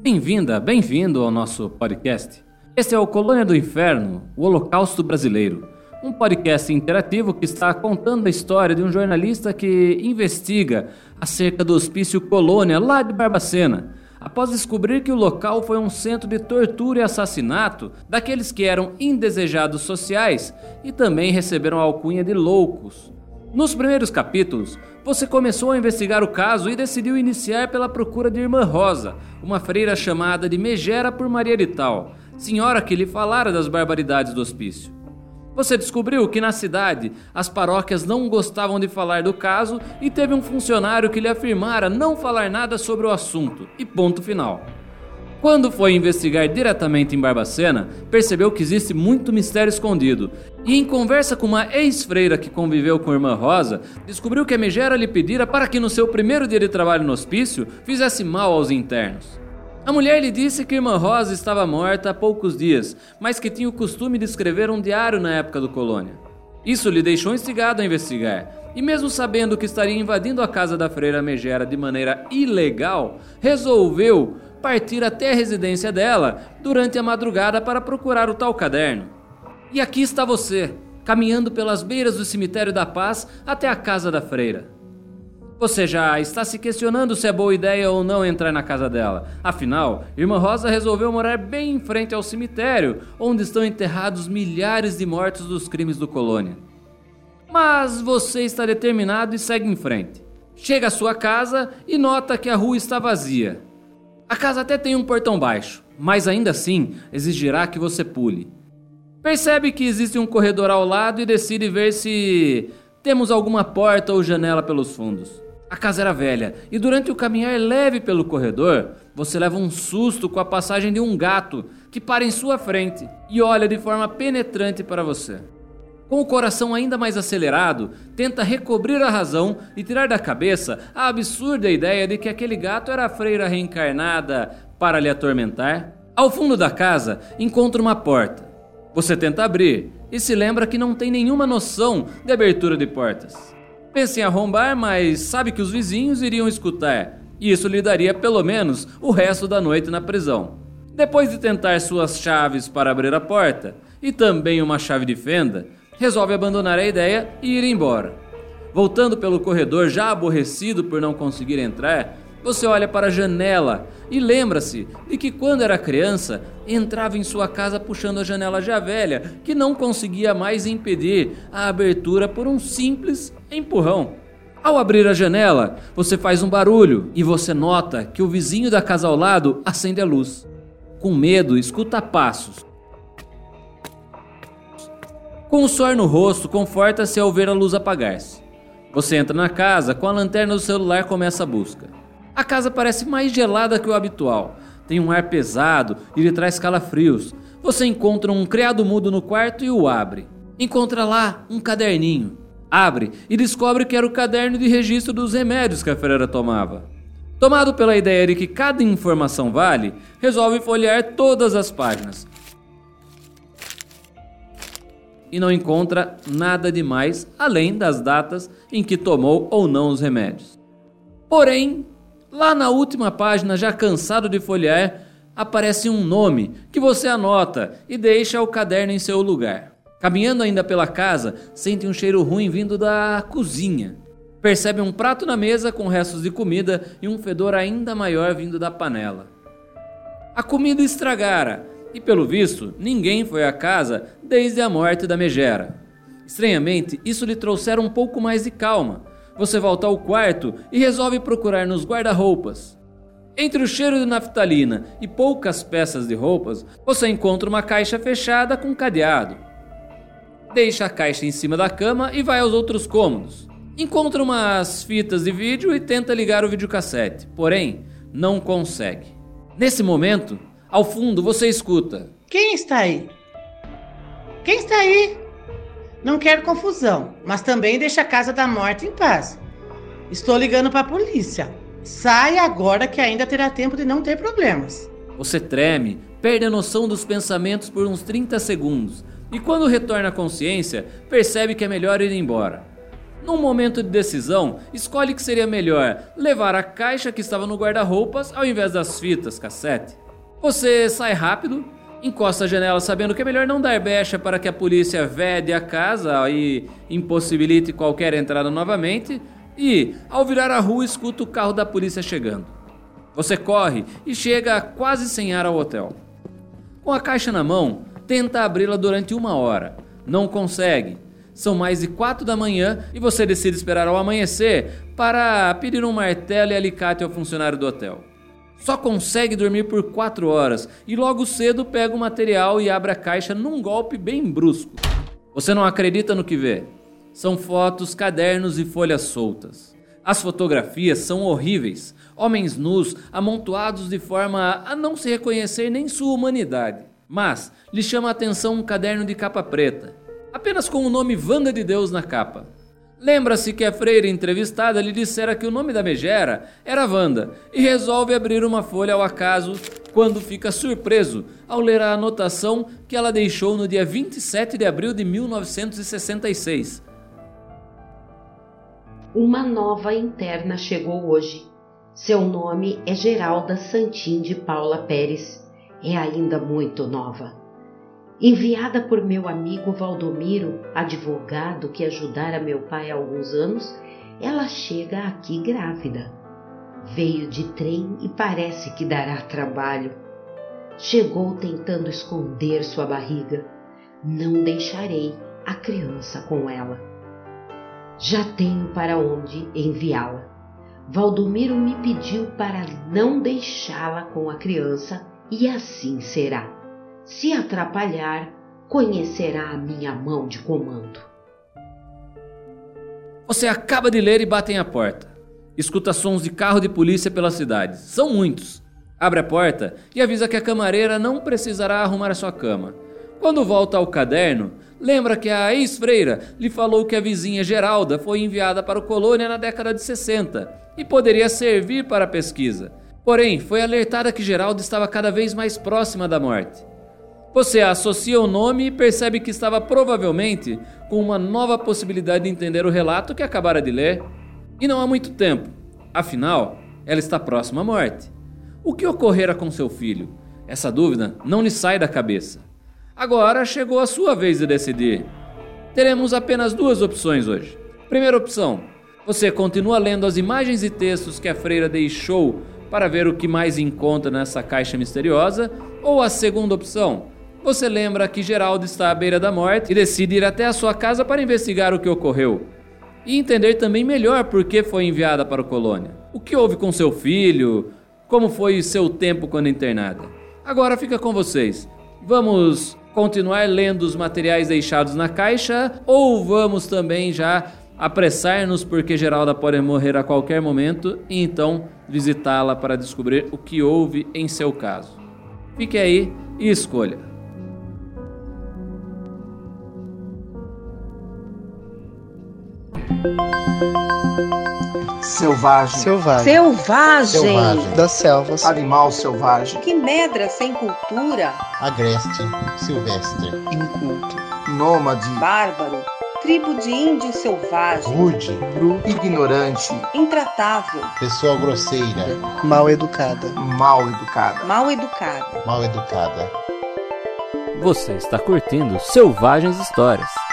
Bem-vinda, bem-vindo ao nosso podcast. Este é o Colônia do Inferno, o Holocausto Brasileiro, um podcast interativo que está contando a história de um jornalista que investiga acerca do hospício Colônia lá de Barbacena, após descobrir que o local foi um centro de tortura e assassinato daqueles que eram indesejados sociais e também receberam a alcunha de loucos. Nos primeiros capítulos, você começou a investigar o caso e decidiu iniciar pela procura de Irmã Rosa, uma freira chamada de Megera por Maria de Tal, senhora que lhe falara das barbaridades do hospício. Você descobriu que na cidade as paróquias não gostavam de falar do caso e teve um funcionário que lhe afirmara não falar nada sobre o assunto, e ponto final. Quando foi investigar diretamente em Barbacena, percebeu que existe muito mistério escondido. E em conversa com uma ex-freira que conviveu com a irmã Rosa, descobriu que a Megera lhe pedira para que no seu primeiro dia de trabalho no hospício fizesse mal aos internos. A mulher lhe disse que Irmã Rosa estava morta há poucos dias, mas que tinha o costume de escrever um diário na época do colônia. Isso lhe deixou instigado a investigar, e mesmo sabendo que estaria invadindo a casa da freira Megera de maneira ilegal, resolveu partir até a residência dela durante a madrugada para procurar o tal caderno. E aqui está você, caminhando pelas beiras do cemitério da paz até a casa da freira. Você já está se questionando se é boa ideia ou não entrar na casa dela. Afinal, Irmã Rosa resolveu morar bem em frente ao cemitério, onde estão enterrados milhares de mortos dos crimes do colônia. Mas você está determinado e segue em frente. Chega à sua casa e nota que a rua está vazia. A casa até tem um portão baixo, mas ainda assim exigirá que você pule. Percebe que existe um corredor ao lado e decide ver se temos alguma porta ou janela pelos fundos. A casa era velha e durante o caminhar leve pelo corredor, você leva um susto com a passagem de um gato que para em sua frente e olha de forma penetrante para você. Com o coração ainda mais acelerado, tenta recobrir a razão e tirar da cabeça a absurda ideia de que aquele gato era a freira reencarnada para lhe atormentar. Ao fundo da casa, encontra uma porta. Você tenta abrir e se lembra que não tem nenhuma noção de abertura de portas. Pensa em arrombar, mas sabe que os vizinhos iriam escutar, e isso lhe daria pelo menos o resto da noite na prisão. Depois de tentar suas chaves para abrir a porta, e também uma chave de fenda, resolve abandonar a ideia e ir embora. Voltando pelo corredor, já aborrecido por não conseguir entrar, você olha para a janela e lembra-se de que quando era criança entrava em sua casa puxando a janela já velha, que não conseguia mais impedir a abertura por um simples empurrão. Ao abrir a janela, você faz um barulho e você nota que o vizinho da casa ao lado acende a luz. Com medo, escuta passos. Com o suor no rosto, conforta-se ao ver a luz apagar-se. Você entra na casa, com a lanterna do celular começa a busca. A casa parece mais gelada que o habitual. Tem um ar pesado e lhe traz calafrios. Você encontra um criado mudo no quarto e o abre. Encontra lá um caderninho. Abre e descobre que era o caderno de registro dos remédios que a freira tomava. Tomado pela ideia de que cada informação vale, resolve folhear todas as páginas. E não encontra nada demais além das datas em que tomou ou não os remédios. Porém, Lá na última página, já cansado de folhear, aparece um nome que você anota e deixa o caderno em seu lugar. Caminhando ainda pela casa, sente um cheiro ruim vindo da cozinha. Percebe um prato na mesa com restos de comida e um fedor ainda maior vindo da panela. A comida estragara e, pelo visto, ninguém foi à casa desde a morte da megera. Estranhamente, isso lhe trouxera um pouco mais de calma, você volta ao quarto e resolve procurar nos guarda-roupas. Entre o cheiro de naftalina e poucas peças de roupas, você encontra uma caixa fechada com cadeado. Deixa a caixa em cima da cama e vai aos outros cômodos. Encontra umas fitas de vídeo e tenta ligar o videocassete, porém, não consegue. Nesse momento, ao fundo você escuta: Quem está aí? Quem está aí? Não quero confusão, mas também deixa a casa da morte em paz. Estou ligando para a polícia. Sai agora que ainda terá tempo de não ter problemas. Você treme, perde a noção dos pensamentos por uns 30 segundos e quando retorna à consciência, percebe que é melhor ir embora. Num momento de decisão, escolhe que seria melhor levar a caixa que estava no guarda-roupas ao invés das fitas cassete. Você sai rápido, encosta a janela sabendo que é melhor não dar brecha para que a polícia vede a casa e impossibilite qualquer entrada novamente, e, ao virar a rua, escuta o carro da polícia chegando. Você corre e chega quase sem ar ao hotel. Com a caixa na mão, tenta abri-la durante uma hora. Não consegue. São mais de quatro da manhã e você decide esperar ao amanhecer para pedir um martelo e alicate ao funcionário do hotel. Só consegue dormir por quatro horas e logo cedo pega o material e abre a caixa num golpe bem brusco. Você não acredita no que vê. São fotos, cadernos e folhas soltas. As fotografias são horríveis. Homens nus, amontoados de forma a não se reconhecer nem sua humanidade. Mas lhe chama a atenção um caderno de capa preta, apenas com o nome Vanda de Deus na capa. Lembra-se que a freira entrevistada lhe dissera que o nome da megera era Wanda e resolve abrir uma folha ao acaso quando fica surpreso ao ler a anotação que ela deixou no dia 27 de abril de 1966. Uma nova interna chegou hoje. Seu nome é Geralda Santim de Paula Pérez. É ainda muito nova enviada por meu amigo Valdomiro, advogado que ajudara meu pai há alguns anos, ela chega aqui grávida. Veio de trem e parece que dará trabalho. Chegou tentando esconder sua barriga. Não deixarei a criança com ela. Já tenho para onde enviá-la. Valdomiro me pediu para não deixá-la com a criança e assim será. Se atrapalhar, conhecerá a minha mão de comando. Você acaba de ler e batem a porta. Escuta sons de carro de polícia pela cidade. São muitos. Abre a porta e avisa que a camareira não precisará arrumar a sua cama. Quando volta ao caderno, lembra que a ex-freira lhe falou que a vizinha Geralda foi enviada para o colônia na década de 60 e poderia servir para a pesquisa. Porém, foi alertada que Geralda estava cada vez mais próxima da morte. Você associa o nome e percebe que estava provavelmente com uma nova possibilidade de entender o relato que acabara de ler. E não há muito tempo. Afinal, ela está próxima à morte. O que ocorrera com seu filho? Essa dúvida não lhe sai da cabeça. Agora chegou a sua vez de decidir. Teremos apenas duas opções hoje. Primeira opção: você continua lendo as imagens e textos que a freira deixou para ver o que mais encontra nessa caixa misteriosa, ou a segunda opção: você lembra que Geraldo está à beira da morte e decide ir até a sua casa para investigar o que ocorreu. E entender também melhor por que foi enviada para o colônia. O que houve com seu filho? Como foi seu tempo quando internada? Agora fica com vocês. Vamos continuar lendo os materiais deixados na caixa ou vamos também já apressar-nos porque Geralda pode morrer a qualquer momento e então visitá-la para descobrir o que houve em seu caso. Fique aí e escolha. Selvagem. Selvagem. Selvagem. Selvagem. Das selvas. Animal selvagem. Que medra sem cultura. Agreste. Silvestre. Inculto. Nômade. Bárbaro. Tribo de índio selvagem. Rude. Bruto. Ignorante. Intratável. Pessoa grosseira. Mal educada. Mal educada. Mal educada. Mal educada. Você está curtindo Selvagens Histórias.